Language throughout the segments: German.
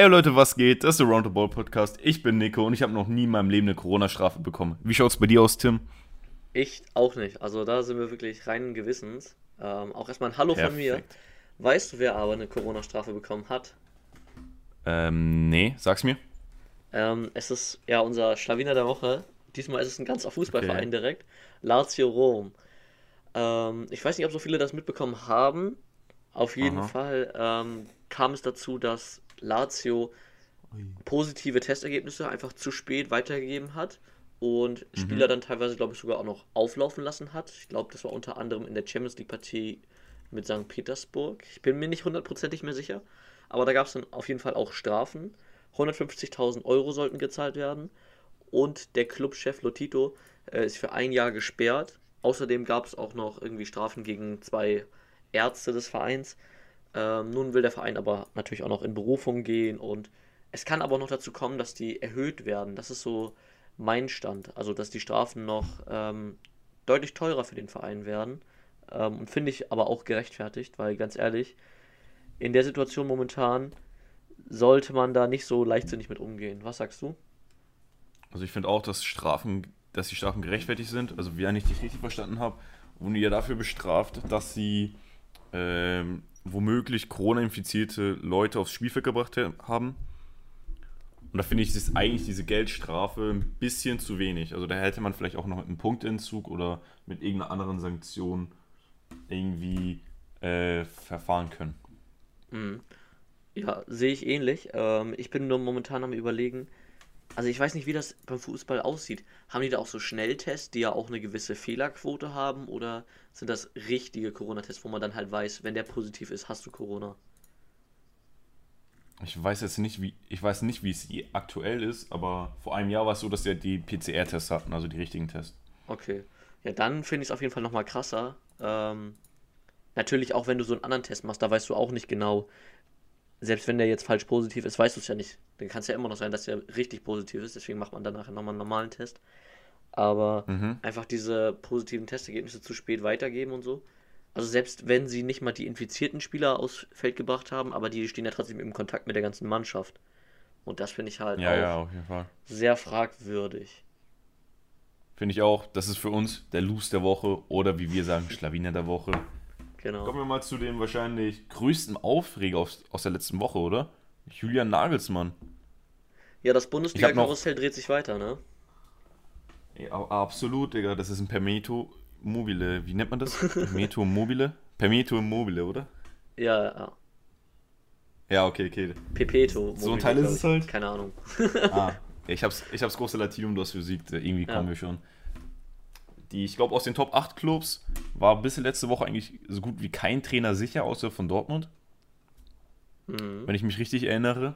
Ey Leute, was geht? Das ist der Roundabout Podcast. Ich bin Nico und ich habe noch nie in meinem Leben eine Corona-Strafe bekommen. Wie schaut's bei dir aus, Tim? Ich auch nicht. Also da sind wir wirklich reinen Gewissens. Ähm, auch erstmal ein Hallo Perfekt. von mir. Weißt du, wer aber eine Corona-Strafe bekommen hat? Ähm, nee, sag's mir. Ähm, es ist ja unser Schlawiner der Woche. Diesmal ist es ein ganzer Fußballverein okay. direkt. Lazio Rom. Ähm, ich weiß nicht, ob so viele das mitbekommen haben. Auf jeden Aha. Fall ähm, kam es dazu, dass Lazio positive Testergebnisse einfach zu spät weitergegeben hat und mhm. Spieler dann teilweise, glaube ich, sogar auch noch auflaufen lassen hat. Ich glaube, das war unter anderem in der Champions League-Partie mit St. Petersburg. Ich bin mir nicht hundertprozentig mehr sicher, aber da gab es dann auf jeden Fall auch Strafen. 150.000 Euro sollten gezahlt werden und der Clubchef Lotito äh, ist für ein Jahr gesperrt. Außerdem gab es auch noch irgendwie Strafen gegen zwei Ärzte des Vereins. Ähm, nun will der Verein aber natürlich auch noch in Berufung gehen und es kann aber noch dazu kommen, dass die erhöht werden. Das ist so mein Stand. Also, dass die Strafen noch ähm, deutlich teurer für den Verein werden. Ähm, und finde ich aber auch gerechtfertigt, weil ganz ehrlich, in der Situation momentan sollte man da nicht so leichtsinnig mit umgehen. Was sagst du? Also ich finde auch, dass Strafen, dass die Strafen gerechtfertigt sind. Also wie ich dich richtig verstanden habe, wurden die ja dafür bestraft, dass sie ähm, womöglich Corona-infizierte Leute aufs Spielfeld gebracht haben. Und da finde ich, ist eigentlich diese Geldstrafe ein bisschen zu wenig. Also da hätte man vielleicht auch noch mit einem Punktentzug oder mit irgendeiner anderen Sanktion irgendwie äh, verfahren können. Mhm. Ja, sehe ich ähnlich. Ähm, ich bin nur momentan am überlegen, also ich weiß nicht, wie das beim Fußball aussieht. Haben die da auch so Schnelltests, die ja auch eine gewisse Fehlerquote haben? Oder sind das richtige Corona-Tests, wo man dann halt weiß, wenn der positiv ist, hast du Corona? Ich weiß jetzt nicht, wie ich weiß nicht, wie es aktuell ist, aber vor einem Jahr war es so, dass sie die PCR-Tests hatten, also die richtigen Tests. Okay. Ja, dann finde ich es auf jeden Fall nochmal krasser. Ähm, natürlich auch, wenn du so einen anderen Test machst, da weißt du auch nicht genau, selbst wenn der jetzt falsch positiv ist, weißt du es ja nicht. Dann kann es ja immer noch sein, dass der richtig positiv ist. Deswegen macht man danach nochmal einen normalen Test. Aber mhm. einfach diese positiven Testergebnisse zu spät weitergeben und so. Also selbst wenn sie nicht mal die infizierten Spieler aufs Feld gebracht haben, aber die stehen ja trotzdem im Kontakt mit der ganzen Mannschaft. Und das finde ich halt ja, auch ja, sehr fragwürdig. Finde ich auch. Das ist für uns der Loose der Woche oder wie wir sagen, Schlawiner der Woche. Genau. Kommen wir mal zu dem wahrscheinlich größten Aufreger aus, aus der letzten Woche, oder? Julian Nagelsmann. Ja, das Bundesliga-Karussell dreht sich weiter, ne? Ja, absolut, Digga. Das ist ein Permeto mobile. Wie nennt man das? Permeto mobile? Permeto mobile, oder? Ja, ja. Ja, okay, okay. Pepeto. Mobile, so ein Teil ist es halt? Keine Ahnung. ah, ich hab's, ich hab's große Latinum, du hast Physik. Irgendwie ja. kommen wir schon die, ich glaube, aus den Top 8 Clubs war bis letzte Woche eigentlich so gut wie kein Trainer sicher, außer von Dortmund. Mhm. Wenn ich mich richtig erinnere.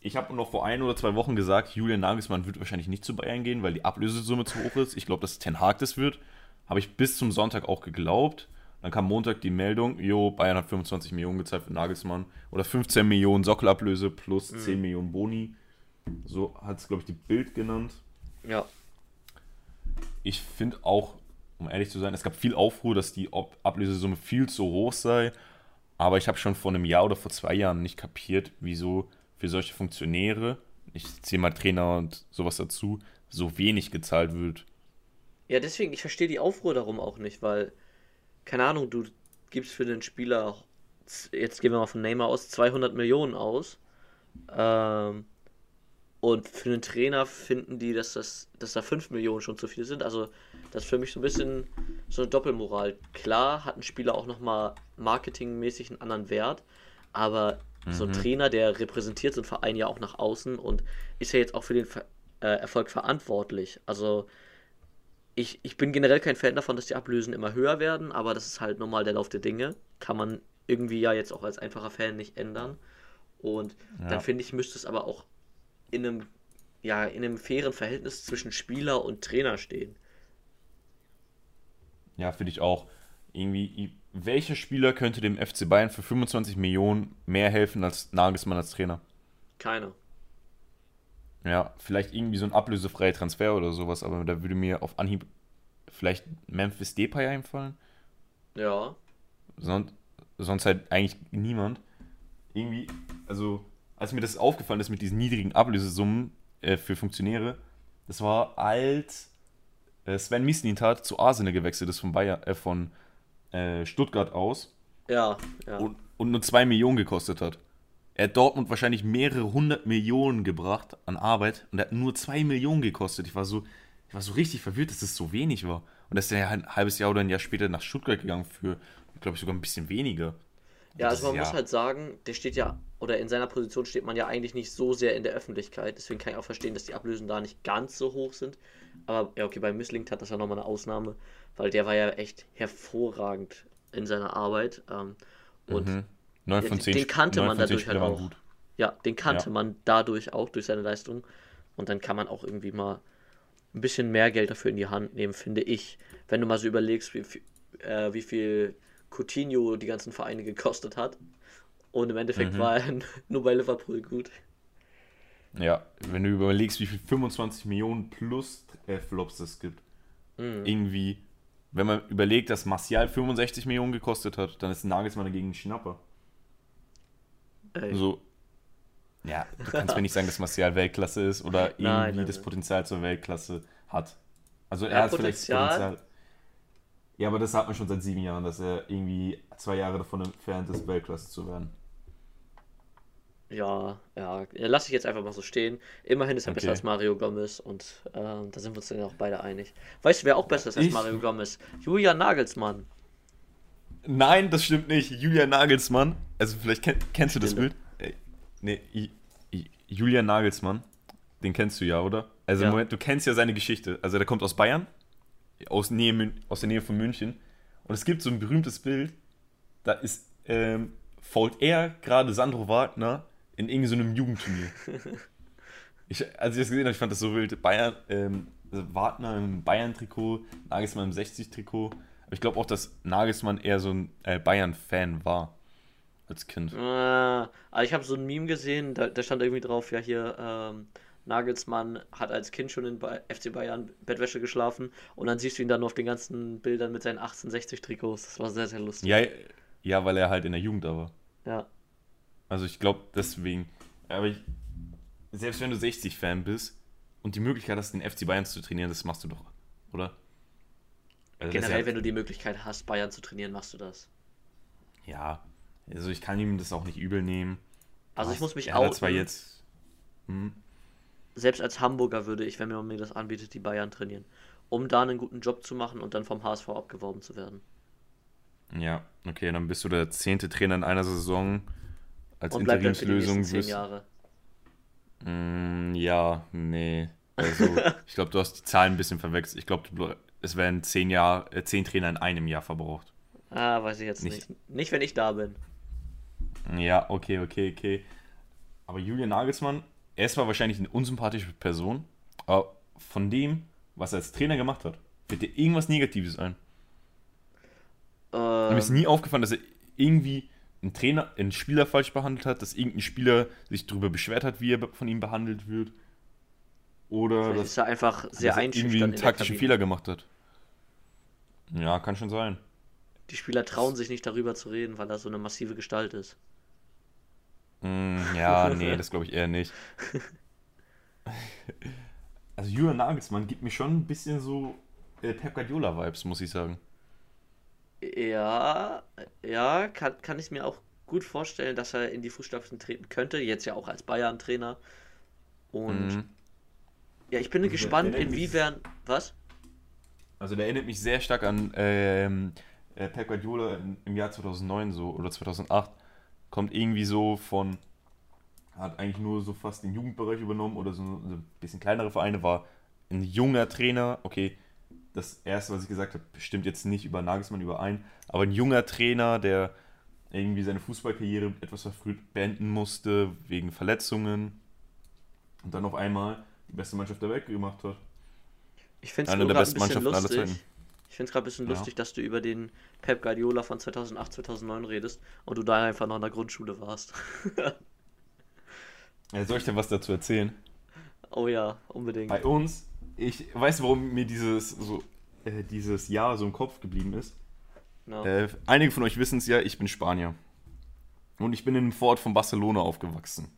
Ich habe noch vor ein oder zwei Wochen gesagt, Julian Nagelsmann wird wahrscheinlich nicht zu Bayern gehen, weil die Ablösesumme zu hoch ist. Ich glaube, dass Ten Hag das wird. Habe ich bis zum Sonntag auch geglaubt. Dann kam Montag die Meldung, jo, Bayern hat 25 Millionen gezahlt für Nagelsmann. Oder 15 Millionen Sockelablöse plus mhm. 10 Millionen Boni. So hat es, glaube ich, die Bild genannt. Ja ich finde auch, um ehrlich zu sein, es gab viel Aufruhr, dass die Ablösesumme viel zu hoch sei. Aber ich habe schon vor einem Jahr oder vor zwei Jahren nicht kapiert, wieso für solche Funktionäre, ich zähle mal Trainer und sowas dazu, so wenig gezahlt wird. Ja, deswegen, ich verstehe die Aufruhr darum auch nicht, weil, keine Ahnung, du gibst für den Spieler, jetzt gehen wir mal von Neymar aus, 200 Millionen aus. Ähm, und für einen Trainer finden die, dass, das, dass da 5 Millionen schon zu viel sind. Also das ist für mich so ein bisschen so eine Doppelmoral. Klar hat ein Spieler auch nochmal marketingmäßig einen anderen Wert, aber mhm. so ein mhm. Trainer, der repräsentiert so einen Verein ja auch nach außen und ist ja jetzt auch für den Ver äh, Erfolg verantwortlich. Also ich, ich bin generell kein Fan davon, dass die Ablösen immer höher werden, aber das ist halt normal der Lauf der Dinge. Kann man irgendwie ja jetzt auch als einfacher Fan nicht ändern. Und ja. dann finde ich, müsste es aber auch in einem, ja, in einem fairen Verhältnis zwischen Spieler und Trainer stehen. Ja, finde ich auch. Irgendwie, welcher Spieler könnte dem FC Bayern für 25 Millionen mehr helfen als Nagelsmann als Trainer? Keiner. Ja, vielleicht irgendwie so ein ablösefreier Transfer oder sowas, aber da würde mir auf Anhieb vielleicht Memphis Depay einfallen. Ja. Sonst, sonst halt eigentlich niemand. Irgendwie, also als mir das aufgefallen ist mit diesen niedrigen Ablösesummen äh, für Funktionäre, das war als äh, Sven Mislintat zu Arsenal gewechselt ist von, Bayern, äh, von äh, Stuttgart aus. Ja, ja. Und, und nur 2 Millionen gekostet hat. Er hat Dortmund wahrscheinlich mehrere hundert Millionen gebracht an Arbeit und er hat nur 2 Millionen gekostet. Ich war so, ich war so richtig verwirrt, dass das so wenig war. Und dass er ein halbes Jahr oder ein Jahr später nach Stuttgart gegangen für, glaube ich, sogar ein bisschen weniger. Ja, also man ja. muss halt sagen, der steht ja, oder in seiner Position steht man ja eigentlich nicht so sehr in der Öffentlichkeit. Deswegen kann ich auch verstehen, dass die Ablösen da nicht ganz so hoch sind. Aber ja, okay, bei Misslingt hat das ja nochmal eine Ausnahme, weil der war ja echt hervorragend in seiner Arbeit. Ähm, und mhm. 9 von 10 den kannte man dadurch halt auch. Gut. Ja, den kannte ja. man dadurch auch durch seine Leistung. Und dann kann man auch irgendwie mal ein bisschen mehr Geld dafür in die Hand nehmen, finde ich. Wenn du mal so überlegst, wie, äh, wie viel Coutinho die ganzen Vereine gekostet hat. Und im Endeffekt mhm. war er nur bei Liverpool gut. Ja, wenn du überlegst, wie viel 25 Millionen plus äh, Flops es gibt. Mhm. Irgendwie, wenn man überlegt, dass Martial 65 Millionen gekostet hat, dann ist Nagelsmann dagegen ein Schnapper. Ey. So, ja, du kannst mir nicht sagen, dass Martial Weltklasse ist oder irgendwie nein, nein, das Potenzial zur Weltklasse hat. Also er ja, hat Potenzial, vielleicht Potenzial. Ja, aber das hat man schon seit sieben Jahren, dass er irgendwie zwei Jahre davon entfernt ist, Weltklasse zu werden. Ja, ja, lass ich jetzt einfach mal so stehen. Immerhin ist er okay. besser als Mario Gomez und äh, da sind wir uns dann auch beide einig. Weißt du, wer auch besser ist als ich? Mario Gomez? Julian Nagelsmann. Nein, das stimmt nicht. Julian Nagelsmann. Also vielleicht kenn, kennst du das Bild? Äh, nee, Julian Nagelsmann. Den kennst du ja, oder? Also ja. Moment, du kennst ja seine Geschichte. Also der kommt aus Bayern aus, Nähe, aus der Nähe von München. Und es gibt so ein berühmtes Bild, da ist, ähm, fault er gerade Sandro Wagner in irgendeinem so Jugendturnier. ich, als ich das gesehen habe, ich fand das so wild. Bayern, ähm, also Wagner im Bayern-Trikot, Nagelsmann im 60-Trikot. Aber ich glaube auch, dass Nagelsmann eher so ein äh, Bayern-Fan war. Als Kind. Äh, ich habe so ein Meme gesehen, da, da, stand irgendwie drauf, ja hier, ähm, Nagelsmann hat als Kind schon in FC Bayern Bettwäsche geschlafen und dann siehst du ihn dann auf den ganzen Bildern mit seinen 1860 Trikots. Das war sehr, sehr lustig. Ja, ja weil er halt in der Jugend da war. Ja. Also ich glaube deswegen, aber ich, selbst wenn du 60-Fan bist und die Möglichkeit hast, den FC Bayern zu trainieren, das machst du doch, oder? Also Generell, wenn du die Möglichkeit hast, Bayern zu trainieren, machst du das. Ja, also ich kann ihm das auch nicht übel nehmen. Also ich muss mich auch. zwar jetzt. Hm? Selbst als Hamburger würde ich, wenn man mir das anbietet, die Bayern trainieren. Um da einen guten Job zu machen und dann vom HSV abgeworben zu werden. Ja, okay, dann bist du der zehnte Trainer in einer Saison als und Interimslösung. Zehn Jahre. Mm, ja, nee. Also, ich glaube, du hast die Zahlen ein bisschen verwechselt. Ich glaube, es werden zehn, Jahr, äh, zehn Trainer in einem Jahr verbraucht. Ah, weiß ich jetzt nicht. Nicht, nicht wenn ich da bin. Ja, okay, okay, okay. Aber Julian Nagelsmann, er ist zwar wahrscheinlich eine unsympathische Person, aber von dem, was er als Trainer gemacht hat, wird dir irgendwas Negatives ein. Ähm, Mir ist nie aufgefallen, dass er irgendwie einen Trainer, einen Spieler falsch behandelt hat, dass irgendein Spieler sich darüber beschwert hat, wie er von ihm behandelt wird. Oder dass er einfach sehr dass er irgendwie einen taktischen Fehler gemacht hat. Ja, kann schon sein. Die Spieler trauen sich nicht darüber zu reden, weil er so eine massive Gestalt ist. Mm, ja, nee, das glaube ich eher nicht. Also Julian Nagelsmann gibt mir schon ein bisschen so äh, Pep Guardiola-Vibes, muss ich sagen. Ja, ja, kann, kann ich mir auch gut vorstellen, dass er in die Fußstapfen treten könnte. Jetzt ja auch als Bayern-Trainer. Und mhm. ja, ich bin also gespannt, inwiefern. Mich, was? Also der erinnert mich sehr stark an ähm, äh, Pep Guardiola im Jahr 2009 so oder 2008 kommt irgendwie so von, hat eigentlich nur so fast den Jugendbereich übernommen oder so, ein bisschen kleinere Vereine, war ein junger Trainer, okay, das erste, was ich gesagt habe, stimmt jetzt nicht über Nagelsmann überein, aber ein junger Trainer, der irgendwie seine Fußballkarriere etwas verfrüht beenden musste, wegen Verletzungen und dann auf einmal die beste Mannschaft der Welt gemacht hat. Ich finde es eine der besten Mannschaften aller Zeiten. Ich finde es gerade ein bisschen ja. lustig, dass du über den Pep Guardiola von 2008, 2009 redest und du da einfach noch in der Grundschule warst. ja, soll ich denn was dazu erzählen? Oh ja, unbedingt. Bei uns, ich weiß, warum mir dieses, so, äh, dieses Jahr so im Kopf geblieben ist. No. Äh, einige von euch wissen es ja, ich bin Spanier. Und ich bin in einem Vorort von Barcelona aufgewachsen.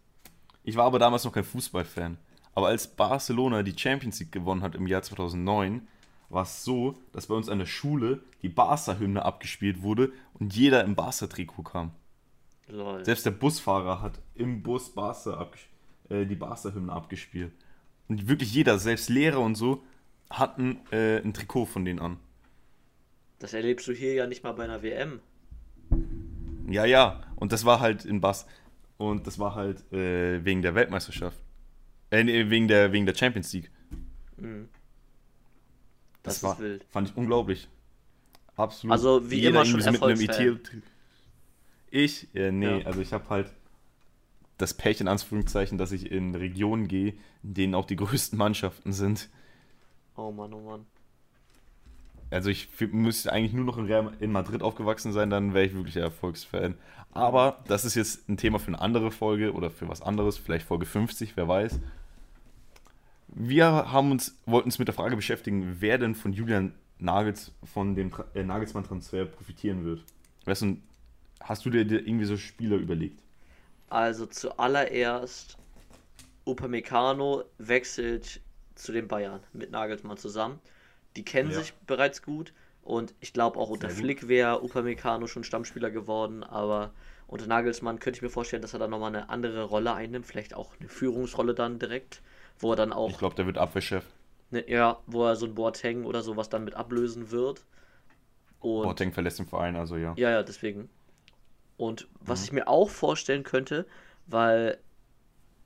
Ich war aber damals noch kein Fußballfan. Aber als Barcelona die Champions League gewonnen hat im Jahr 2009, war es so, dass bei uns an der Schule die Barca-Hymne abgespielt wurde und jeder im Barca-Trikot kam. Lol. Selbst der Busfahrer hat im Bus Barca äh, die Barca-Hymne abgespielt. Und wirklich jeder, selbst Lehrer und so, hatten äh, ein Trikot von denen an. Das erlebst du hier ja nicht mal bei einer WM. Ja, ja. Und das war halt in Bass. Und das war halt äh, wegen der Weltmeisterschaft. Äh, wegen der, wegen der Champions League. Mhm. Das, das war, wild. fand ich unglaublich. Absolut. Also wie Jeder immer schon mit einem ITL Ich, äh, nee, ja. also ich habe halt das Pech in Anführungszeichen, dass ich in Regionen gehe, in denen auch die größten Mannschaften sind. Oh Mann, oh Mann. Also ich müsste eigentlich nur noch in, Real, in Madrid aufgewachsen sein, dann wäre ich wirklich ein Erfolgsfan. Aber das ist jetzt ein Thema für eine andere Folge oder für was anderes, vielleicht Folge 50, wer weiß. Wir haben uns, wollten uns mit der Frage beschäftigen, wer denn von Julian Nagels, von dem äh, Nagelsmann-Transfer profitieren wird. Weißt du, hast du dir, dir irgendwie so Spieler überlegt? Also zuallererst, Upamecano wechselt zu den Bayern mit Nagelsmann zusammen. Die kennen ja. sich bereits gut und ich glaube auch unter Flick wäre Upamecano schon Stammspieler geworden, aber unter Nagelsmann könnte ich mir vorstellen, dass er dann nochmal eine andere Rolle einnimmt, vielleicht auch eine Führungsrolle dann direkt, wo er dann auch... Ich glaube, der wird Abwehrchef. Ne, ja, wo er so ein Boateng oder sowas dann mit ablösen wird. Und, Boateng verlässt den Verein, also ja. Ja, ja, deswegen. Und was mhm. ich mir auch vorstellen könnte, weil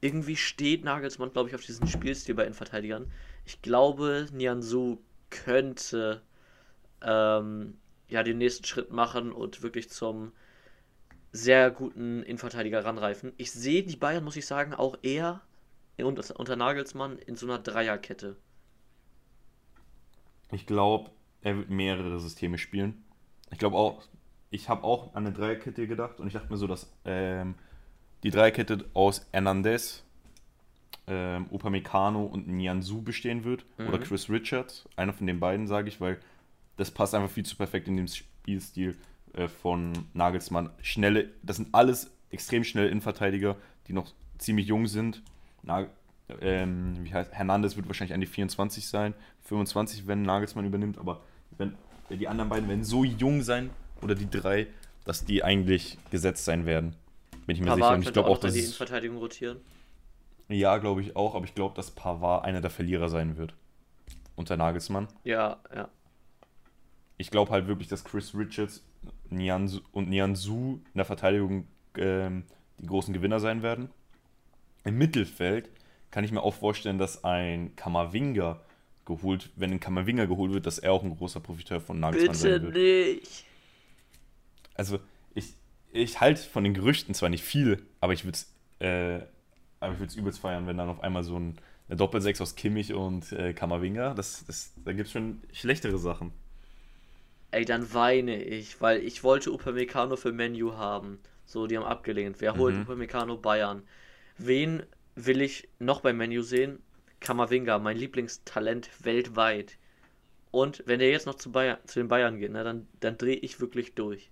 irgendwie steht Nagelsmann, glaube ich, auf diesen Spielstil bei Innenverteidigern. Ich glaube, Nianzu könnte ähm, ja den nächsten Schritt machen und wirklich zum sehr guten Innenverteidiger ranreifen. Ich sehe die Bayern, muss ich sagen, auch eher unter, unter Nagelsmann in so einer Dreierkette. Ich glaube, er wird mehrere Systeme spielen. Ich glaube auch, ich habe auch an eine Dreierkette gedacht und ich dachte mir so, dass ähm, die Dreierkette aus Hernandez, ähm, Upamecano und Nianzu bestehen wird. Mhm. Oder Chris Richards, einer von den beiden, sage ich, weil das passt einfach viel zu perfekt in den Spielstil äh, von Nagelsmann. Schnelle, das sind alles extrem schnelle Innenverteidiger, die noch ziemlich jung sind. Na, ähm, wie heißt, Hernandez wird wahrscheinlich an die 24 sein, 25, wenn Nagelsmann übernimmt, aber wenn, die anderen beiden werden so jung sein, oder die drei, dass die eigentlich gesetzt sein werden. Bin ich mir Pavard sicher. Und ich glaube auch, dass. die Innenverteidigung rotieren. Ja, glaube ich auch, aber ich glaube, dass Pavard einer der Verlierer sein wird. Unter Nagelsmann. Ja, ja. Ich glaube halt wirklich, dass Chris Richards Nianzu und Nianzu in der Verteidigung ähm, die großen Gewinner sein werden. Im Mittelfeld kann ich mir auch vorstellen, dass ein Kamavinga geholt, wenn ein Kamavinga geholt wird, dass er auch ein großer Profiteur von Nagelsmann Bitte sein wird. nicht also ich, ich halte von den Gerüchten zwar nicht viel, aber ich würde es äh, aber ich würde es übelst feiern, wenn dann auf einmal so ein, eine Doppelsechs aus Kimmich und äh, Kammerwinger, das, das, da gibt es schon schlechtere Sachen. Ey, dann weine ich, weil ich wollte Upamecano für Menu haben. So, die haben abgelehnt. Wer holt mhm. Upamecano Bayern? Wen will ich noch beim Menu sehen? Kammerwinger, mein Lieblingstalent weltweit. Und wenn der jetzt noch zu, Bayern, zu den Bayern geht, ne, dann, dann drehe ich wirklich durch.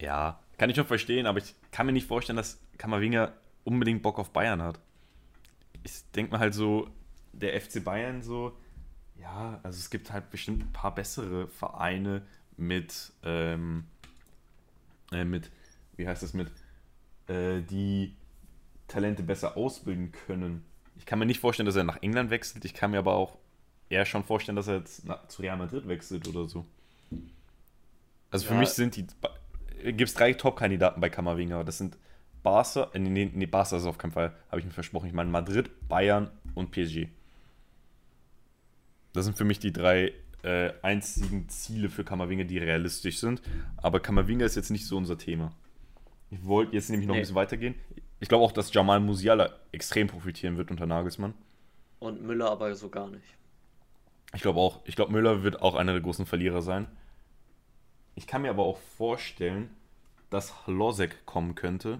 Ja, kann ich schon verstehen, aber ich kann mir nicht vorstellen, dass Kammerwinger unbedingt Bock auf Bayern hat. Ich denke mir halt so, der FC Bayern so, ja, also es gibt halt bestimmt ein paar bessere Vereine mit, ähm, äh, mit, wie heißt das, mit, äh, die Talente besser ausbilden können. Ich kann mir nicht vorstellen, dass er nach England wechselt. Ich kann mir aber auch eher schon vorstellen, dass er jetzt nach, zu Real Madrid wechselt oder so. Also für ja. mich sind die gibt es drei Top-Kandidaten bei Kammerwinger. Das sind Barca, äh, nee, nee, Barca ist auf keinen Fall, habe ich mir versprochen. Ich meine Madrid, Bayern und PSG. Das sind für mich die drei äh, einzigen Ziele für Kammerwinger, die realistisch sind. Aber Kammerwinger ist jetzt nicht so unser Thema. Ich wollte jetzt nämlich noch nee. ein bisschen weitergehen. Ich glaube auch, dass Jamal Musiala extrem profitieren wird unter Nagelsmann. Und Müller aber so gar nicht. Ich glaube auch. Ich glaube, Müller wird auch einer der großen Verlierer sein. Ich kann mir aber auch vorstellen, dass Losek kommen könnte,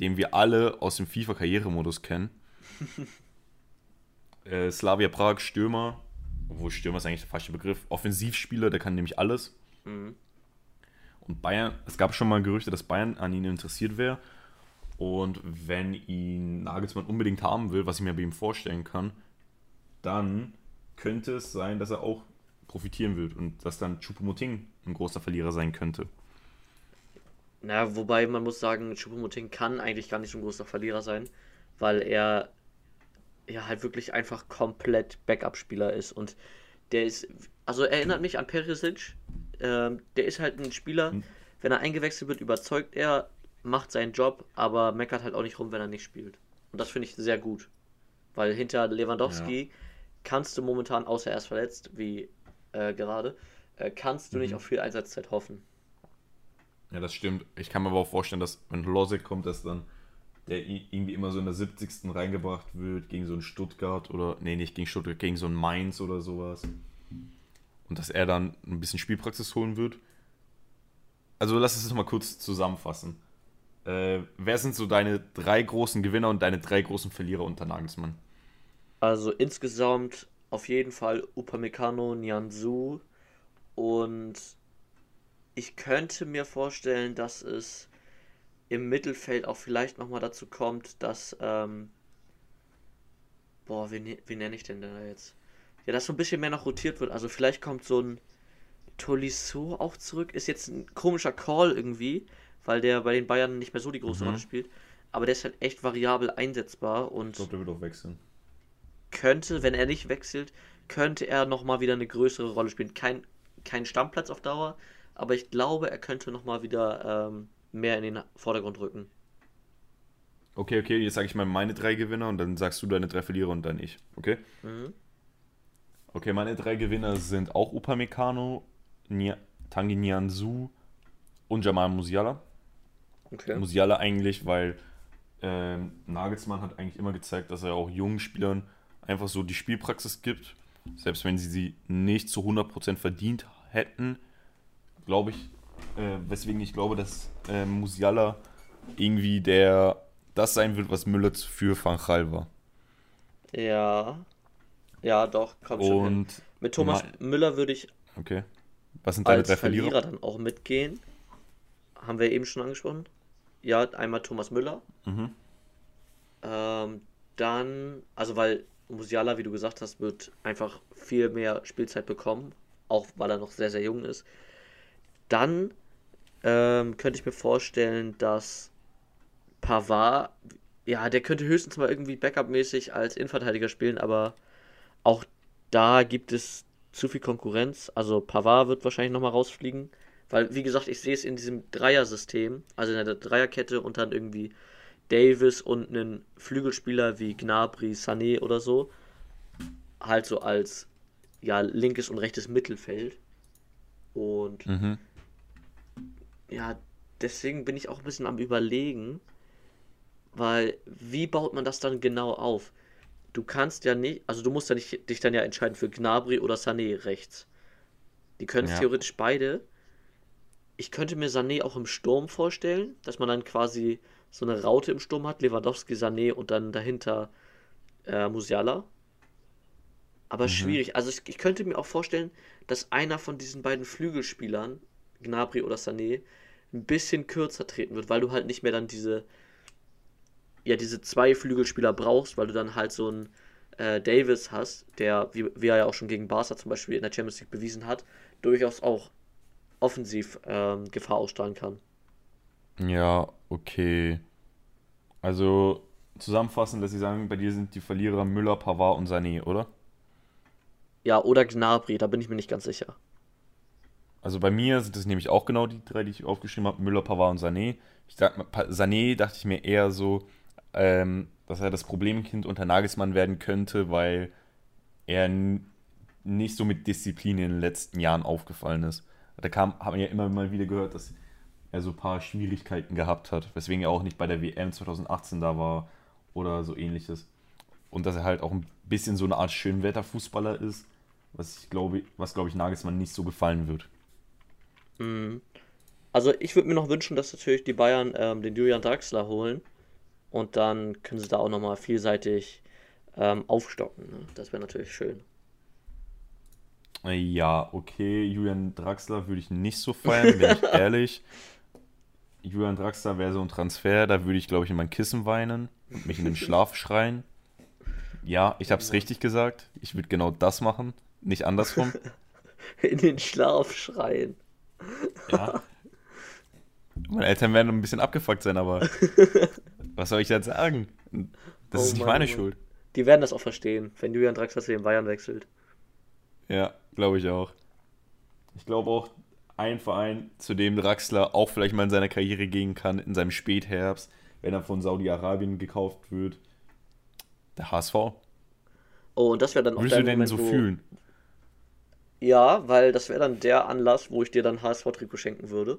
den wir alle aus dem FIFA-Karrieremodus kennen. äh, Slavia Prag, Stürmer, obwohl Stürmer ist eigentlich der falsche Begriff, Offensivspieler, der kann nämlich alles. Mhm. Und Bayern, es gab schon mal Gerüchte, dass Bayern an ihn interessiert wäre. Und wenn ihn Nagelsmann unbedingt haben will, was ich mir bei ihm vorstellen kann, dann könnte es sein, dass er auch profitieren wird und dass dann Chupomoting ein großer Verlierer sein könnte. Na, wobei man muss sagen, Chupomoting kann eigentlich gar nicht so ein großer Verlierer sein, weil er ja halt wirklich einfach komplett Backup-Spieler ist und der ist, also erinnert mich an Perisic, ähm, der ist halt ein Spieler, hm. wenn er eingewechselt wird, überzeugt er, macht seinen Job, aber meckert halt auch nicht rum, wenn er nicht spielt. Und das finde ich sehr gut, weil hinter Lewandowski ja. kannst du momentan, außer er ist verletzt, wie äh, gerade, äh, kannst du mhm. nicht auf viel Einsatzzeit hoffen. Ja, das stimmt. Ich kann mir aber auch vorstellen, dass wenn Losek kommt, dass dann der irgendwie immer so in der 70. reingebracht wird gegen so einen Stuttgart oder, nee, nicht gegen Stuttgart, gegen so einen Mainz oder sowas. Und dass er dann ein bisschen Spielpraxis holen wird. Also lass es mal kurz zusammenfassen. Äh, wer sind so deine drei großen Gewinner und deine drei großen Verlierer unter Nagelsmann? Also insgesamt auf jeden Fall Upamecano, Nianzu und ich könnte mir vorstellen, dass es im Mittelfeld auch vielleicht nochmal dazu kommt, dass. Ähm, boah, wie, wie nenne ich denn da jetzt? Ja, dass so ein bisschen mehr noch rotiert wird. Also vielleicht kommt so ein Tolisso auch zurück. Ist jetzt ein komischer Call irgendwie, weil der bei den Bayern nicht mehr so die große mhm. Rolle spielt. Aber der ist halt echt variabel einsetzbar und. Ich glaube, der wird auch wechseln. Könnte, wenn er nicht wechselt, könnte er nochmal wieder eine größere Rolle spielen. Kein, kein Stammplatz auf Dauer, aber ich glaube, er könnte nochmal wieder ähm, mehr in den Vordergrund rücken. Okay, okay, jetzt sage ich mal meine drei Gewinner und dann sagst du deine drei Verlierer und dann ich, okay? Mhm. Okay, meine drei Gewinner sind auch Upamecano, Tangi Nianzu und Jamal Musiala. Okay. Musiala eigentlich, weil äh, Nagelsmann hat eigentlich immer gezeigt, dass er auch jungen Spielern einfach so die Spielpraxis gibt. Selbst wenn sie sie nicht zu 100% verdient hätten, glaube ich, äh, weswegen ich glaube, dass äh, Musiala irgendwie der das sein wird, was Müller für Van Gaal war. Ja. Ja, doch, kommt schon hin. Mit Thomas Müller würde ich okay. Was sind deine als drei Verlierer? Verlierer dann auch mitgehen. Haben wir eben schon angesprochen. Ja, einmal Thomas Müller. Mhm. Ähm, dann, also weil Musiala, wie du gesagt hast, wird einfach viel mehr Spielzeit bekommen, auch weil er noch sehr, sehr jung ist. Dann ähm, könnte ich mir vorstellen, dass Pavard, ja, der könnte höchstens mal irgendwie Backup-mäßig als Innenverteidiger spielen, aber auch da gibt es zu viel Konkurrenz. Also Pavard wird wahrscheinlich nochmal rausfliegen, weil, wie gesagt, ich sehe es in diesem Dreier-System, also in der Dreierkette und dann irgendwie Davis und einen Flügelspieler wie Gnabry, Sané oder so, halt so als ja, linkes und rechtes Mittelfeld. Und mhm ja, deswegen bin ich auch ein bisschen am Überlegen, weil wie baut man das dann genau auf? Du kannst ja nicht, also du musst ja nicht dich dann ja entscheiden für Gnabry oder Sané rechts. Die können ja. theoretisch beide. Ich könnte mir Sané auch im Sturm vorstellen, dass man dann quasi so eine Raute im Sturm hat, Lewandowski, Sané und dann dahinter äh, Musiala. Aber mhm. schwierig. Also ich, ich könnte mir auch vorstellen, dass einer von diesen beiden Flügelspielern, Gnabry oder Sané, ein bisschen kürzer treten wird, weil du halt nicht mehr dann diese, ja, diese zwei Flügelspieler brauchst, weil du dann halt so einen äh, Davis hast, der, wie, wie er ja auch schon gegen Barca zum Beispiel in der Champions League bewiesen hat, durchaus auch offensiv ähm, Gefahr ausstrahlen kann. Ja, okay. Also zusammenfassend, dass Sie sagen, bei dir sind die Verlierer Müller, Pavard und Sané, oder? Ja, oder Gnabry, da bin ich mir nicht ganz sicher. Also bei mir sind das nämlich auch genau die drei, die ich aufgeschrieben habe: Müller, Pavard und Sané. Ich sag, Sané dachte ich mir eher so, ähm, dass er das Problemkind unter Nagelsmann werden könnte, weil er nicht so mit Disziplin in den letzten Jahren aufgefallen ist. Da kam, hat man ja immer mal wieder gehört, dass er so ein paar Schwierigkeiten gehabt hat, weswegen er auch nicht bei der WM 2018 da war oder so ähnliches. Und dass er halt auch ein bisschen so eine Art Schönwetterfußballer ist, was ich glaube, was glaube ich Nagelsmann nicht so gefallen wird. Mhm. Also ich würde mir noch wünschen, dass natürlich die Bayern ähm, den Julian Draxler holen und dann können sie da auch nochmal vielseitig ähm, aufstocken. Ne? Das wäre natürlich schön. Ja, okay, Julian Draxler würde ich nicht so feiern, bin ich ehrlich. Julian Draxler wäre so ein Transfer, da würde ich, glaube ich, in mein Kissen weinen und mich in den Schlaf schreien. Ja, ich habe es richtig gesagt. Ich würde genau das machen, nicht andersrum. in den Schlaf schreien. Ja. Meine Eltern werden ein bisschen abgefuckt sein, aber was soll ich jetzt sagen? Das oh ist nicht Mann, meine Mann. Schuld. Die werden das auch verstehen, wenn Julian Draxler zu den Bayern wechselt. Ja, glaube ich auch. Ich glaube auch, ein Verein, zu dem Draxler auch vielleicht mal in seiner Karriere gehen kann, in seinem Spätherbst, wenn er von Saudi-Arabien gekauft wird. Der HSV. Oh, und das wäre dann auch Würdest du denn Moment, so fühlen? Ja, weil das wäre dann der Anlass, wo ich dir dann HSV-Trikot schenken würde.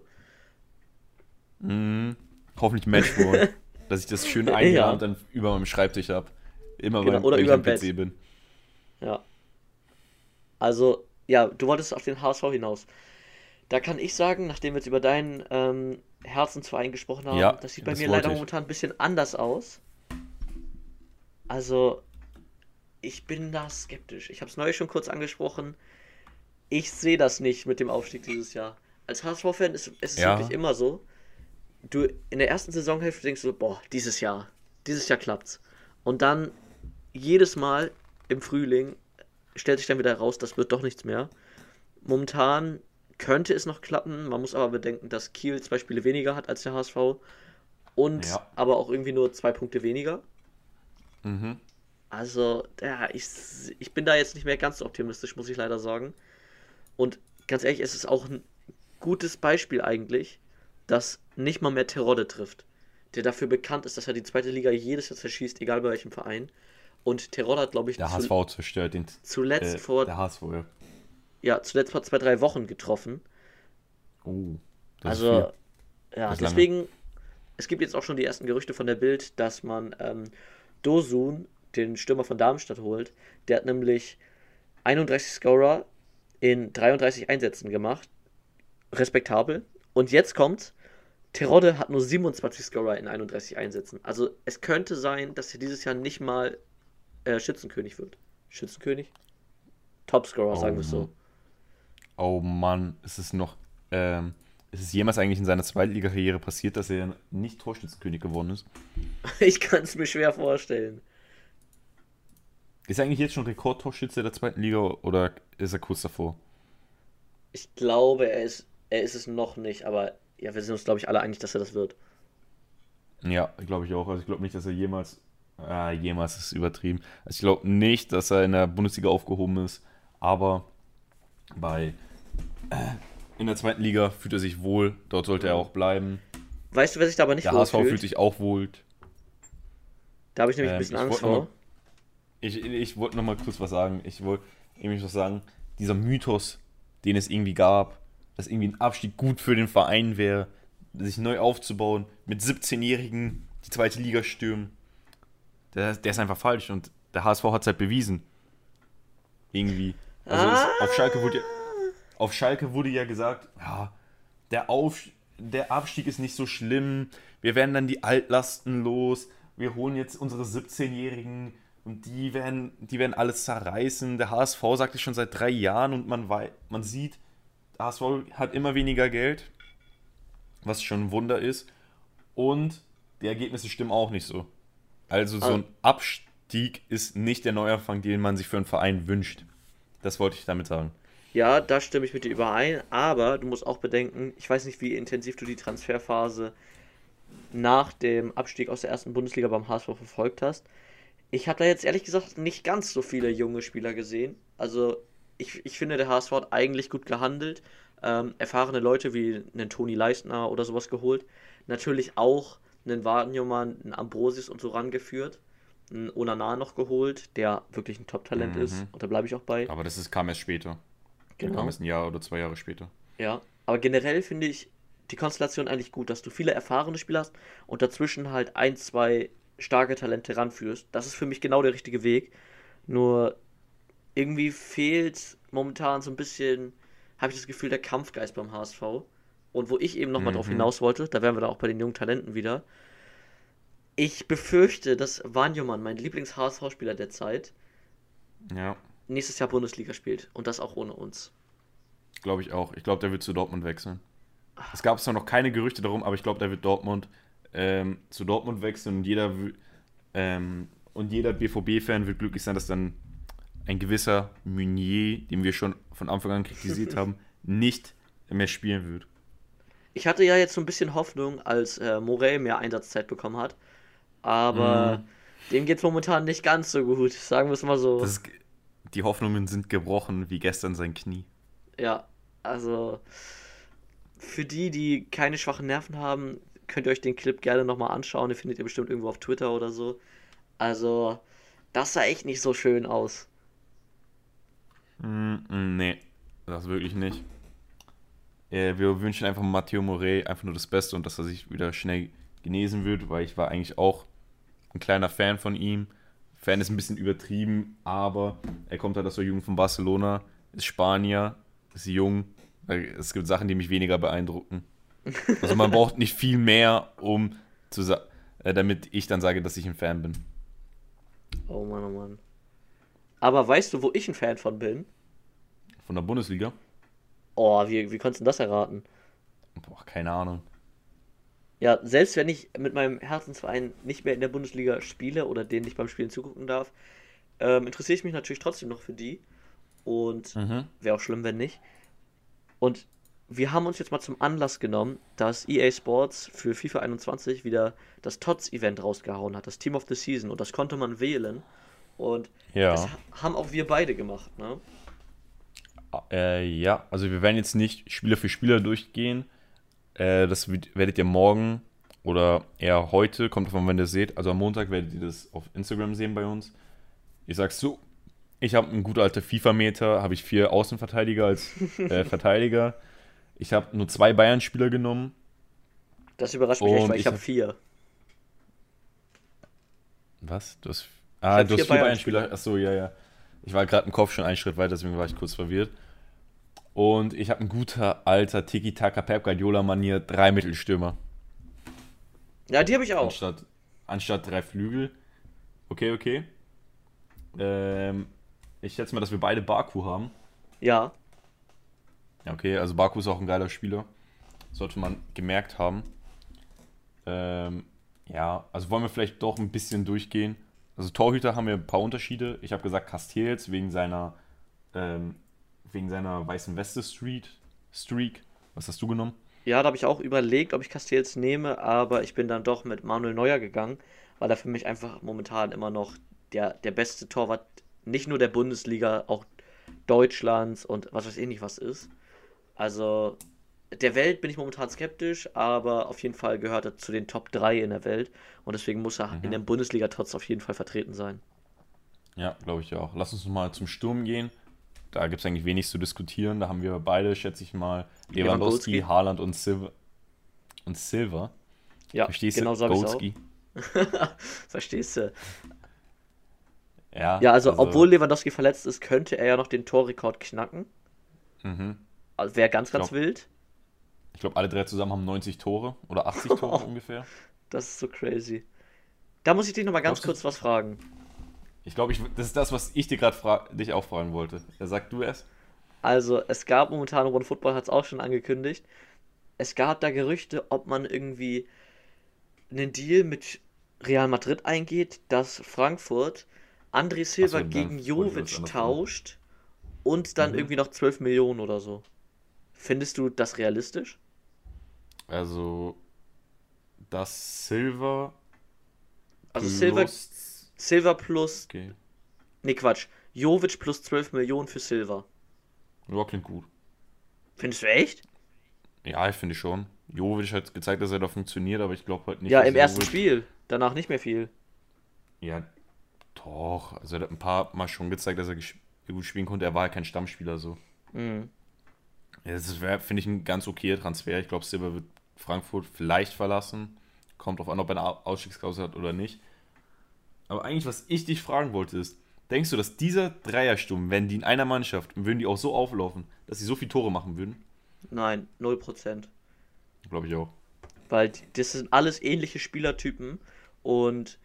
Mhm. Hoffentlich Matchball. dass ich das schön eingerahmt ja. dann über meinem Schreibtisch habe. Immer genau, wenn über ich am PC bin. Ja. Also, ja, du wolltest auf den HSV hinaus. Da kann ich sagen, nachdem wir jetzt über deinen ähm, Herzensverein gesprochen haben, ja, das sieht bei mir leider ich. momentan ein bisschen anders aus. Also, ich bin da skeptisch. Ich habe es neulich schon kurz angesprochen. Ich sehe das nicht mit dem Aufstieg dieses Jahr. Als HSV-Fan ist, ist es ja. wirklich immer so. Du in der ersten Saisonhälfte denkst du, boah, dieses Jahr, dieses Jahr klappt's. Und dann jedes Mal im Frühling stellt sich dann wieder heraus, das wird doch nichts mehr. Momentan könnte es noch klappen. Man muss aber bedenken, dass Kiel zwei Spiele weniger hat als der HSV und ja. aber auch irgendwie nur zwei Punkte weniger. Mhm. Also, ja, ich, ich bin da jetzt nicht mehr ganz so optimistisch, muss ich leider sagen. Und ganz ehrlich, es ist auch ein gutes Beispiel eigentlich, dass nicht mal mehr Terodde trifft. Der dafür bekannt ist, dass er die zweite Liga jedes Jahr zerschießt, egal bei welchem Verein. Und Terodde hat, glaube ich, der HSV zerstört den. Zuletzt äh, vor. Der HSV, ja ja, zuletzt vor zwei, drei Wochen getroffen. Oh. also, ja, deswegen, lange. es gibt jetzt auch schon die ersten Gerüchte von der Bild, dass man ähm, Dosun, den Stürmer von Darmstadt, holt. Der hat nämlich 31 Scorer in 33 Einsätzen gemacht. Respektabel. Und jetzt kommt, Terodde hat nur 27 Scorer in 31 Einsätzen. Also es könnte sein, dass er dieses Jahr nicht mal äh, Schützenkönig wird. Schützenkönig? Topscorer, oh, sagen wir es so oh Mann, ist es noch, ähm, ist es jemals eigentlich in seiner Zweitliga-Karriere passiert, dass er nicht Torschützenkönig geworden ist? Ich kann es mir schwer vorstellen. Ist er eigentlich jetzt schon Rekordtorschütze der zweiten Liga oder ist er kurz davor? Ich glaube, er ist, er ist es noch nicht, aber ja, wir sind uns, glaube ich, alle einig, dass er das wird. Ja, glaube ich auch. Also ich glaube nicht, dass er jemals, äh, jemals ist übertrieben. Also ich glaube nicht, dass er in der Bundesliga aufgehoben ist, aber bei äh, in der zweiten Liga fühlt er sich wohl, dort sollte er auch bleiben. Weißt du, wer sich da aber nicht der wohl HSV fühlt? fühlt sich auch wohl. Da habe ich nämlich ähm, ein bisschen Angst vor. Ich, ich wollte noch mal kurz was sagen. Ich wollte nämlich was sagen. Dieser Mythos, den es irgendwie gab, dass irgendwie ein Abstieg gut für den Verein wäre, sich neu aufzubauen, mit 17-Jährigen die zweite Liga stürmen, der, der ist einfach falsch und der HSV hat es halt bewiesen. Irgendwie. Also ah. es, auf, Schalke wurde, auf Schalke wurde ja gesagt, ja, der, auf, der Abstieg ist nicht so schlimm, wir werden dann die Altlasten los, wir holen jetzt unsere 17-Jährigen und die werden, die werden alles zerreißen. Der HSV sagt es schon seit drei Jahren und man, man sieht, HSV hat immer weniger Geld, was schon ein Wunder ist. Und die Ergebnisse stimmen auch nicht so. Also so ein Abstieg ist nicht der Neuanfang, den man sich für einen Verein wünscht. Das wollte ich damit sagen. Ja, da stimme ich mit dir überein, aber du musst auch bedenken, ich weiß nicht, wie intensiv du die Transferphase nach dem Abstieg aus der ersten Bundesliga beim HSV verfolgt hast. Ich habe da jetzt ehrlich gesagt nicht ganz so viele junge Spieler gesehen. Also ich, ich finde, der HSV hat eigentlich gut gehandelt. Ähm, erfahrene Leute wie einen Toni Leistner oder sowas geholt. Natürlich auch einen Wagenjumann, einen Ambrosius und so rangeführt einen Onana noch geholt, der wirklich ein Top-Talent mhm. ist. Und da bleibe ich auch bei. Aber das ist, kam erst später. Genau. Der kam erst ein Jahr oder zwei Jahre später. Ja, aber generell finde ich die Konstellation eigentlich gut, dass du viele erfahrene Spieler hast und dazwischen halt ein, zwei starke Talente ranführst. Das ist für mich genau der richtige Weg. Nur irgendwie fehlt momentan so ein bisschen, habe ich das Gefühl, der Kampfgeist beim HSV. Und wo ich eben nochmal mhm. drauf hinaus wollte, da wären wir dann auch bei den jungen Talenten wieder, ich befürchte, dass Wanjoman, mein Lieblings-HSV-Spieler der Zeit, ja. nächstes Jahr Bundesliga spielt. Und das auch ohne uns. Glaube ich auch. Ich glaube, der wird zu Dortmund wechseln. es gab zwar noch keine Gerüchte darum, aber ich glaube, da wird Dortmund ähm, zu Dortmund wechseln und jeder, ähm, und jeder BVB-Fan wird glücklich sein, dass dann ein gewisser Meunier, den wir schon von Anfang an kritisiert haben, nicht mehr spielen wird. Ich hatte ja jetzt so ein bisschen Hoffnung, als äh, Morel mehr Einsatzzeit bekommen hat. Aber mm. dem geht es momentan nicht ganz so gut, sagen wir es mal so. Ist, die Hoffnungen sind gebrochen, wie gestern sein Knie. Ja, also für die, die keine schwachen Nerven haben, könnt ihr euch den Clip gerne nochmal anschauen. Den findet ihr bestimmt irgendwo auf Twitter oder so. Also, das sah echt nicht so schön aus. Mm, nee, das wirklich nicht. Äh, wir wünschen einfach Matteo Morey einfach nur das Beste und dass er sich wieder schnell genesen wird, weil ich war eigentlich auch ein kleiner Fan von ihm. Fan ist ein bisschen übertrieben, aber er kommt halt aus der Jugend von Barcelona, ist Spanier, ist jung. Es gibt Sachen, die mich weniger beeindrucken. Also man braucht nicht viel mehr, um zu äh, damit ich dann sage, dass ich ein Fan bin. Oh Mann, oh Mann. Aber weißt du, wo ich ein Fan von bin? Von der Bundesliga? Oh, wie, wie konntest du das erraten? Boah, keine Ahnung. Ja, selbst wenn ich mit meinem Herzensverein nicht mehr in der Bundesliga spiele oder denen nicht beim Spielen zugucken darf, ähm, interessiere ich mich natürlich trotzdem noch für die. Und mhm. wäre auch schlimm, wenn nicht. Und wir haben uns jetzt mal zum Anlass genommen, dass EA Sports für FIFA 21 wieder das TOTS-Event rausgehauen hat, das Team of the Season. Und das konnte man wählen. Und ja. das haben auch wir beide gemacht, ne? Äh, ja, also wir werden jetzt nicht Spieler für Spieler durchgehen. Äh, das werdet ihr morgen oder eher heute, kommt davon, wenn ihr seht. Also am Montag werdet ihr das auf Instagram sehen bei uns. Ich sag's so, ich habe einen guten alten FIFA-Meter, habe ich vier Außenverteidiger als äh, Verteidiger. Ich habe nur zwei Bayern-Spieler genommen. Das überrascht mich echt, weil ich, ich habe hab vier. Was? Du hast, ah, du hast vier Bayern-Spieler. Bayern Achso, ja, ja. Ich war gerade im Kopf schon einen Schritt weiter, deswegen war ich kurz verwirrt. Und ich habe ein guter alter Tiki-Taka Pep Guardiola-Manier, drei Mittelstürmer. Ja, die habe ich auch. Anstatt, anstatt drei Flügel. Okay, okay. Ähm, ich schätze mal, dass wir beide Baku haben. Ja. Ja, okay, also Baku ist auch ein geiler Spieler. Sollte man gemerkt haben. Ähm, ja, also wollen wir vielleicht doch ein bisschen durchgehen. Also Torhüter haben wir ein paar Unterschiede. Ich habe gesagt Castells wegen seiner ähm, wegen seiner weißen Weste Street Streak. Was hast du genommen? Ja, da habe ich auch überlegt, ob ich Castells nehme, aber ich bin dann doch mit Manuel Neuer gegangen, weil er für mich einfach momentan immer noch der, der beste Torwart, nicht nur der Bundesliga, auch Deutschlands und was weiß ich nicht was ist. Also der Welt bin ich momentan skeptisch, aber auf jeden Fall gehört er zu den Top 3 in der Welt und deswegen muss er mhm. in der Bundesliga trotz auf jeden Fall vertreten sein. Ja, glaube ich auch. Lass uns mal zum Sturm gehen. Da gibt es eigentlich wenig zu diskutieren. Da haben wir beide, schätze ich mal, Lewandowski, Haaland und Silva. Und Silva. Ja, Verstehst genau du? Golski. Verstehst du? Ja, ja also, also, obwohl Lewandowski verletzt ist, könnte er ja noch den Torrekord knacken. Mhm. Also wäre ganz, ganz glaub, wild. Ich glaube, alle drei zusammen haben 90 Tore oder 80 Tore ungefähr. Das ist so crazy. Da muss ich dich nochmal ganz Glaubst kurz was fragen. Ich glaube, ich, das ist das, was ich dir gerade dich auch fragen wollte. Ja, sag du es. Also, es gab momentan, One Football hat es auch schon angekündigt, es gab da Gerüchte, ob man irgendwie einen Deal mit Real Madrid eingeht, dass Frankfurt André Silva so, gegen Jovic tauscht und dann mhm. irgendwie noch 12 Millionen oder so. Findest du das realistisch? Also, dass Silva. Also, Silva Silver plus. Okay. Nee, Quatsch. Jovic plus 12 Millionen für Silver. Ja, klingt gut. Findest du echt? Ja, ich finde schon. Jovic hat gezeigt, dass er da funktioniert, aber ich glaube halt nicht. Ja, im ersten Jovic... Spiel. Danach nicht mehr viel. Ja, doch. Also er hat ein paar Mal schon gezeigt, dass er gut spielen konnte. Er war ja kein Stammspieler so. Mhm. Das wäre, finde ich, ein ganz okayer Transfer. Ich glaube, Silver wird Frankfurt vielleicht verlassen. Kommt drauf an, ob er eine Ausstiegsklausel hat oder nicht. Aber eigentlich, was ich dich fragen wollte, ist, denkst du, dass dieser Dreiersturm, wenn die in einer Mannschaft, würden die auch so auflaufen, dass sie so viele Tore machen würden? Nein, 0%. Glaube ich auch. Weil das sind alles ähnliche Spielertypen und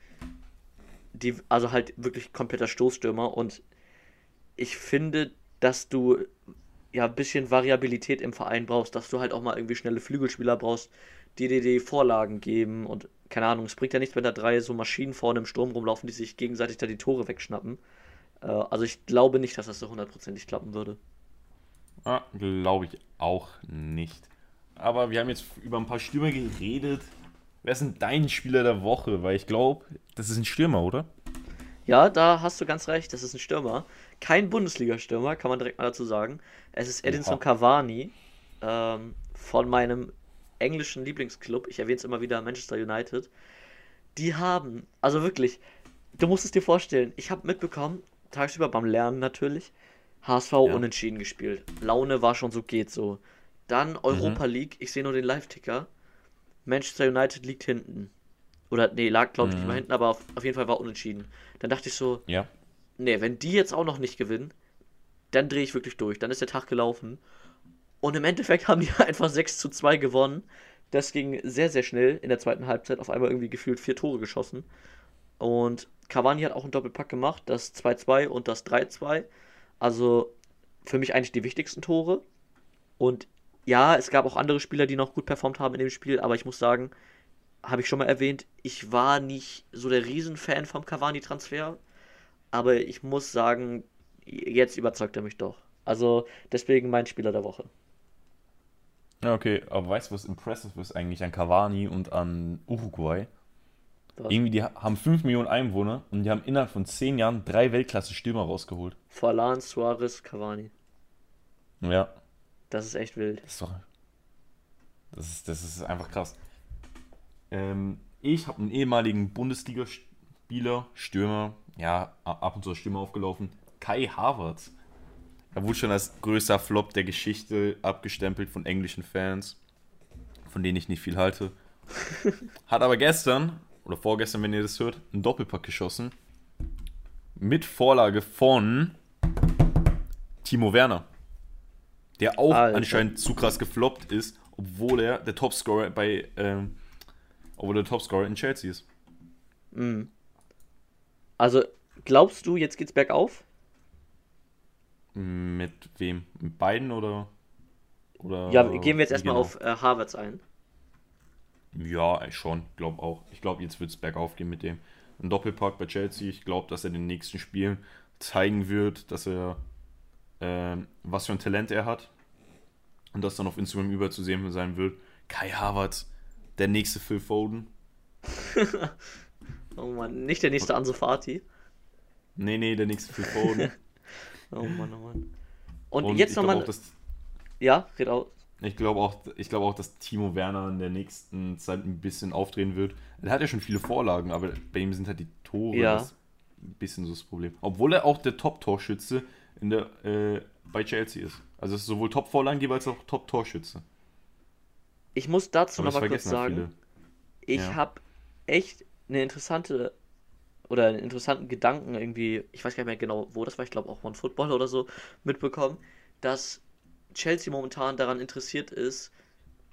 die, also halt wirklich kompletter Stoßstürmer und ich finde, dass du ja, ein bisschen Variabilität im Verein brauchst, dass du halt auch mal irgendwie schnelle Flügelspieler brauchst, die dir die Vorlagen geben und keine Ahnung, es bringt ja nichts, wenn da drei so Maschinen vorne im Sturm rumlaufen, die sich gegenseitig da die Tore wegschnappen. Äh, also ich glaube nicht, dass das so hundertprozentig klappen würde. Ah, glaube ich auch nicht. Aber wir haben jetzt über ein paar Stürmer geredet. Wer ist denn dein Spieler der Woche? Weil ich glaube, das ist ein Stürmer, oder? Ja, da hast du ganz recht, das ist ein Stürmer. Kein Bundesliga-Stürmer, kann man direkt mal dazu sagen. Es ist Edinson Oha. Cavani ähm, von meinem englischen Lieblingsclub. Ich erwähne es immer wieder, Manchester United. Die haben, also wirklich, du musst es dir vorstellen, ich habe mitbekommen, tagsüber beim Lernen natürlich, HSV ja. unentschieden gespielt. Laune war schon so, geht so. Dann Europa mhm. League, ich sehe nur den Live-Ticker. Manchester United liegt hinten. Oder, nee, lag glaube ich mhm. nicht mal hinten, aber auf, auf, jeden Fall war unentschieden. Dann dachte ich so, ja. nee, wenn die jetzt auch noch nicht gewinnen, dann drehe ich wirklich durch. Dann ist der Tag gelaufen. Und im Endeffekt haben die einfach 6 zu 2 gewonnen. Das ging sehr, sehr schnell in der zweiten Halbzeit. Auf einmal irgendwie gefühlt vier Tore geschossen. Und Cavani hat auch einen Doppelpack gemacht, das 2-2 und das 3-2. Also für mich eigentlich die wichtigsten Tore. Und ja, es gab auch andere Spieler, die noch gut performt haben in dem Spiel, aber ich muss sagen, habe ich schon mal erwähnt, ich war nicht so der Riesenfan vom Cavani-Transfer. Aber ich muss sagen, jetzt überzeugt er mich doch. Also deswegen mein Spieler der Woche. Ja, okay, aber weißt du, was impressive ist eigentlich an Cavani und an Uruguay? Was? Irgendwie, die haben 5 Millionen Einwohner und die haben innerhalb von 10 Jahren drei Weltklasse-Stürmer rausgeholt. Forlan, Suarez, Cavani. Ja. Das ist echt wild. Das ist doch. Das ist, das ist einfach krass. Ähm, ich habe einen ehemaligen Bundesligaspieler, Stürmer, ja, ab und zu Stürmer aufgelaufen, Kai Havertz. Er wurde schon als größter Flop der Geschichte abgestempelt von englischen Fans, von denen ich nicht viel halte. Hat aber gestern, oder vorgestern, wenn ihr das hört, einen Doppelpack geschossen. Mit Vorlage von Timo Werner. Der auch Alter. anscheinend zu krass gefloppt ist, obwohl er der Topscorer bei, ähm, obwohl der Topscorer in Chelsea ist. Mhm. Also, glaubst du, jetzt geht's bergauf? Mit wem? Mit beiden oder? oder ja, gehen wir jetzt erstmal genau? auf äh, Harvards ein. Ja, schon, glaube auch. Ich glaube, jetzt wird es bergauf gehen mit dem. Ein Doppelpack bei Chelsea. Ich glaube, dass er in den nächsten Spielen zeigen wird, dass er äh, was für ein Talent er hat. Und das dann auf Instagram überzusehen sein wird. Kai Havertz, der nächste Phil Foden. oh Mann, nicht der nächste Ansu Fati. Nee, nee, der nächste Phil Foden. Oh Mann, oh Mann. Und, Und jetzt nochmal. Ja, red aus. Ich glaube auch, glaub auch, dass Timo Werner in der nächsten Zeit ein bisschen aufdrehen wird. Er hat ja schon viele Vorlagen, aber bei ihm sind halt die Tore ja. ein bisschen so das Problem. Obwohl er auch der Top-Torschütze äh, bei Chelsea ist. Also es ist sowohl Top-Vorlagengeber als auch Top-Torschütze. Ich muss dazu nochmal kurz sagen, ich ja. habe echt eine interessante oder einen interessanten Gedanken irgendwie, ich weiß gar nicht mehr genau, wo das war, ich glaube auch One Football oder so, mitbekommen, dass Chelsea momentan daran interessiert ist,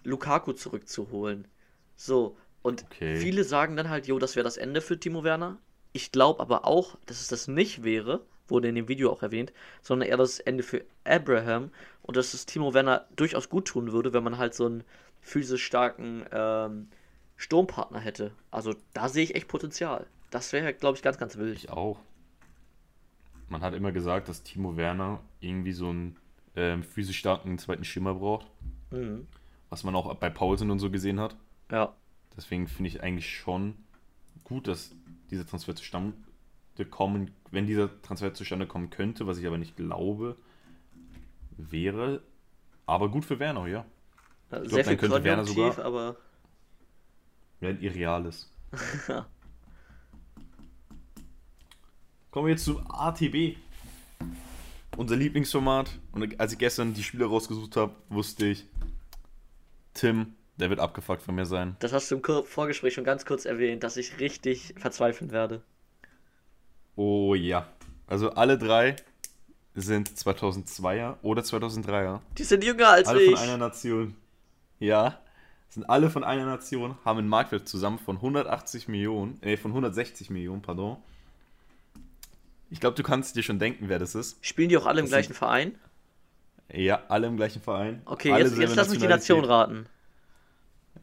Lukaku zurückzuholen. So, und okay. viele sagen dann halt, jo, das wäre das Ende für Timo Werner. Ich glaube aber auch, dass es das nicht wäre, wurde in dem Video auch erwähnt, sondern eher das Ende für Abraham und dass es Timo Werner durchaus gut tun würde, wenn man halt so einen physisch starken ähm, Sturmpartner hätte. Also da sehe ich echt Potenzial. Das wäre, glaube ich, ganz, ganz wild. Ich auch. Man hat immer gesagt, dass Timo Werner irgendwie so einen ähm, physisch starken zweiten Schimmer braucht. Mhm. Was man auch bei Paulsen und so gesehen hat. Ja. Deswegen finde ich eigentlich schon gut, dass dieser Transfer zustande kommen, wenn dieser Transfer zustande kommen könnte, was ich aber nicht glaube, wäre aber gut für Werner, ja. Ich Sehr glaub, viel könnte Werner sogar, aber. Ja, ein Irreales. Kommen wir jetzt zu ATB. Unser Lieblingsformat. Und als ich gestern die Spiele rausgesucht habe, wusste ich, Tim, der wird abgefuckt von mir sein. Das hast du im Vorgespräch schon ganz kurz erwähnt, dass ich richtig verzweifeln werde. Oh ja. Also alle drei sind 2002er oder 2003er. Die sind jünger als alle ich. Alle von einer Nation. Ja. Sind alle von einer Nation, haben einen Marktwert zusammen von 180 Millionen, äh, von 160 Millionen, pardon. Ich glaube, du kannst dir schon denken, wer das ist. Spielen die auch alle im das gleichen sind, Verein? Ja, alle im gleichen Verein. Okay, alle jetzt, jetzt lass mich die Nation raten.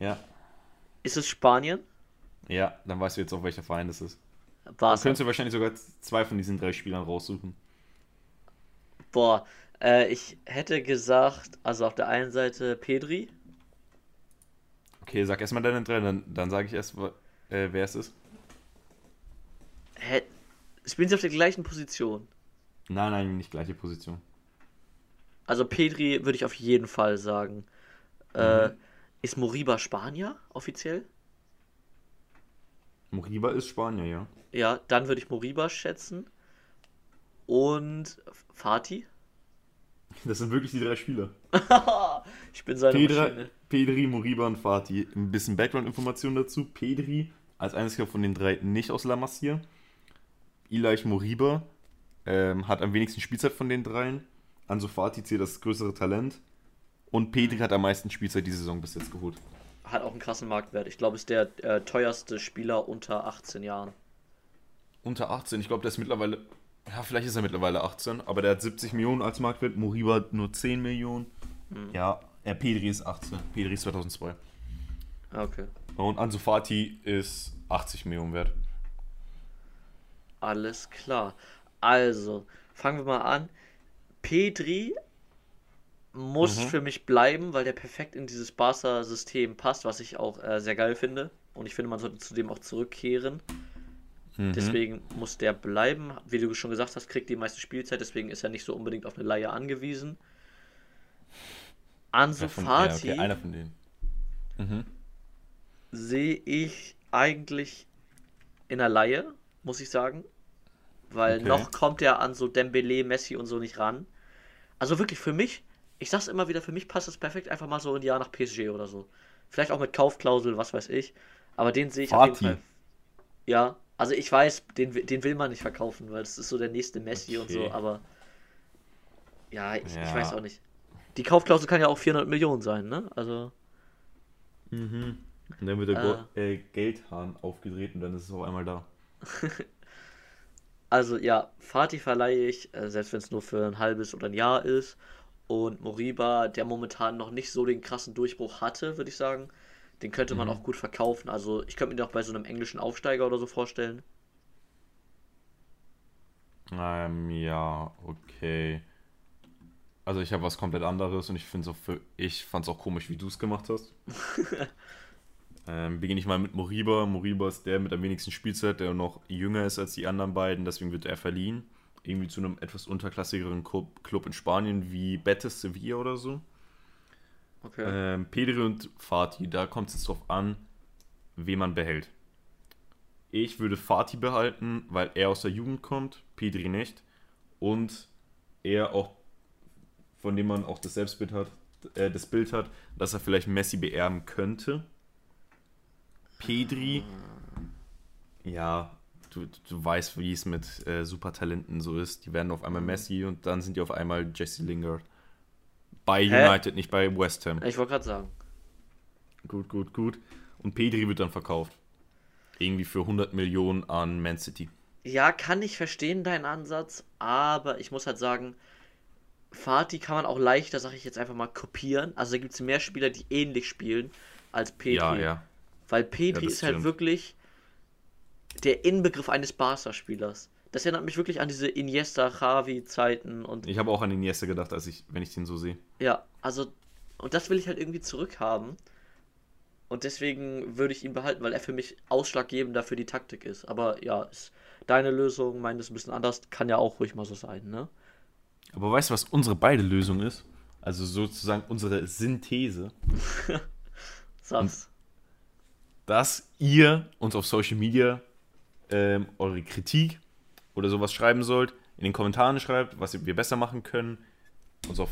Ja. Ist es Spanien? Ja, dann weißt du jetzt auch, welcher Verein das ist. Barca. Dann könntest du wahrscheinlich sogar zwei von diesen drei Spielern raussuchen. Boah, äh, ich hätte gesagt, also auf der einen Seite Pedri. Okay, sag erstmal deine drei, dann, dann sage ich erst, äh, wer es ist. Hä? Spielen sie auf der gleichen Position? Nein, nein, nicht gleiche Position. Also Pedri würde ich auf jeden Fall sagen. Äh, mhm. Äh, ist Moriba Spanier offiziell? Moriba ist Spanier, ja. Ja, dann würde ich Moriba schätzen. Und Fatih? Das sind wirklich die drei Spieler. ich bin seine Pedra, Maschine. Pedri, Moriba und Fatih. Ein bisschen Background-Information dazu. Pedri als einziger von den drei nicht aus La Masia. Ilaich Moriba ähm, hat am wenigsten Spielzeit von den dreien. Ansu Fati zählt das größere Talent. Und Pedri hat am meisten Spielzeit diese Saison bis jetzt geholt. Hat auch einen krassen Marktwert. Ich glaube, ist der äh, teuerste Spieler unter 18 Jahren. Unter 18? Ich glaube, der ist mittlerweile. Ja, vielleicht ist er mittlerweile 18, aber der hat 70 Millionen als Marktwert. Moriba nur 10 Millionen. Hm. Ja, er Pedri ist 18. Pedri ist 2002. Ah, okay. Und Ansu Fati ist 80 Millionen wert. Alles klar. Also, fangen wir mal an. Pedri muss mhm. für mich bleiben, weil der perfekt in dieses Barca-System passt, was ich auch äh, sehr geil finde. Und ich finde, man sollte zudem auch zurückkehren. Mhm. Deswegen muss der bleiben. Wie du schon gesagt hast, kriegt die meiste Spielzeit, deswegen ist er nicht so unbedingt auf eine Leihe angewiesen. Ansu ja, von, Fati. Ja, okay, einer von denen. Mhm. Sehe ich eigentlich in der Laie, muss ich sagen. Weil okay. noch kommt er an so Dembele, Messi und so nicht ran. Also wirklich für mich, ich sag's immer wieder, für mich passt es perfekt einfach mal so ein Jahr nach PSG oder so. Vielleicht auch mit Kaufklausel, was weiß ich. Aber den sehe ich Party. auf jeden Fall. Ja, also ich weiß, den, den will man nicht verkaufen, weil es ist so der nächste Messi okay. und so, aber ja ich, ja. ich weiß auch nicht. Die Kaufklausel kann ja auch 400 Millionen sein, ne? Also. Mhm. Und dann wird der äh, Geldhahn aufgedreht und dann ist es auf einmal da. also ja, Fatih verleihe ich, äh, selbst wenn es nur für ein halbes oder ein Jahr ist. Und Moriba, der momentan noch nicht so den krassen Durchbruch hatte, würde ich sagen, den könnte man mhm. auch gut verkaufen. Also ich könnte mir den auch bei so einem englischen Aufsteiger oder so vorstellen. Ähm, ja, okay. Also ich habe was komplett anderes und ich finde es auch für ich fand es auch komisch, wie du es gemacht hast. ähm, beginne ich mal mit Moriba. Moriba ist der mit am wenigsten Spielzeit, der noch jünger ist als die anderen beiden, deswegen wird er verliehen. Irgendwie zu einem etwas unterklassigeren Club in Spanien wie Betis Sevilla oder so. Okay. Ähm, Pedri und Fatih, da kommt es drauf an, wen man behält. Ich würde Fatih behalten, weil er aus der Jugend kommt, Pedri nicht. Und er auch von dem man auch das Selbstbild hat, äh, das Bild hat, dass er vielleicht Messi beerben könnte. Pedri, ja, du, du weißt, wie es mit äh, Supertalenten so ist. Die werden auf einmal mhm. Messi und dann sind die auf einmal Jesse Lingard. Bei Hä? United, nicht bei West Ham. Ich wollte gerade sagen. Gut, gut, gut. Und Pedri wird dann verkauft. Irgendwie für 100 Millionen an Man City. Ja, kann ich verstehen, deinen Ansatz, aber ich muss halt sagen, Fatih kann man auch leichter, sag ich jetzt einfach mal, kopieren. Also da gibt es mehr Spieler, die ähnlich spielen als Petri. Ja, ja. Weil Petri ja, ist halt wirklich der Inbegriff eines Barca-Spielers. Das erinnert mich wirklich an diese Iniesta-Javi-Zeiten und. Ich habe auch an Iniesta gedacht, als ich, wenn ich den so sehe. Ja, also. Und das will ich halt irgendwie zurückhaben. Und deswegen würde ich ihn behalten, weil er für mich ausschlaggebender für die Taktik ist. Aber ja, ist deine Lösung, meine ist ein bisschen anders, kann ja auch ruhig mal so sein, ne? Aber weißt du, was unsere beide Lösung ist? Also sozusagen unsere Synthese. Satz. Dass ihr uns auf Social Media ähm, eure Kritik oder sowas schreiben sollt, in den Kommentaren schreibt, was wir besser machen können, uns auf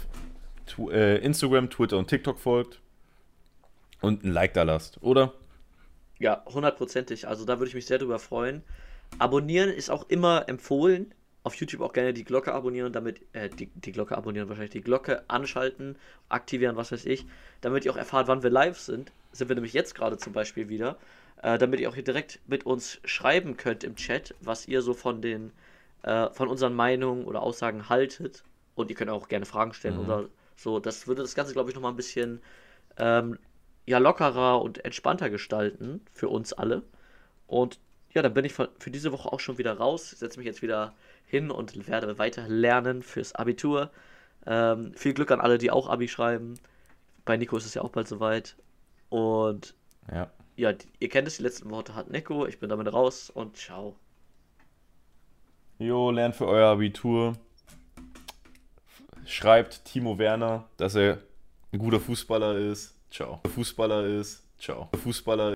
tu äh, Instagram, Twitter und TikTok folgt und ein Like da lasst, oder? Ja, hundertprozentig. Also da würde ich mich sehr drüber freuen. Abonnieren ist auch immer empfohlen auf YouTube auch gerne die Glocke abonnieren damit, äh, die, die Glocke abonnieren wahrscheinlich, die Glocke anschalten, aktivieren, was weiß ich, damit ihr auch erfahrt, wann wir live sind. Sind wir nämlich jetzt gerade zum Beispiel wieder, äh, damit ihr auch hier direkt mit uns schreiben könnt im Chat, was ihr so von den, äh, von unseren Meinungen oder Aussagen haltet. Und ihr könnt auch gerne Fragen stellen mhm. oder So, das würde das Ganze, glaube ich, nochmal ein bisschen ähm, ja, lockerer und entspannter gestalten für uns alle. Und ja, dann bin ich für diese Woche auch schon wieder raus, setze mich jetzt wieder hin und werde weiter lernen fürs Abitur. Ähm, viel Glück an alle, die auch Abi schreiben. Bei Nico ist es ja auch bald soweit. Und ja, ja ihr kennt es, die letzten Worte hat Nico. Ich bin damit raus und ciao. Jo, lernt für euer Abitur. Schreibt Timo Werner, dass er ein guter Fußballer ist. Ciao. Fußballer ist. Ciao. Fußballer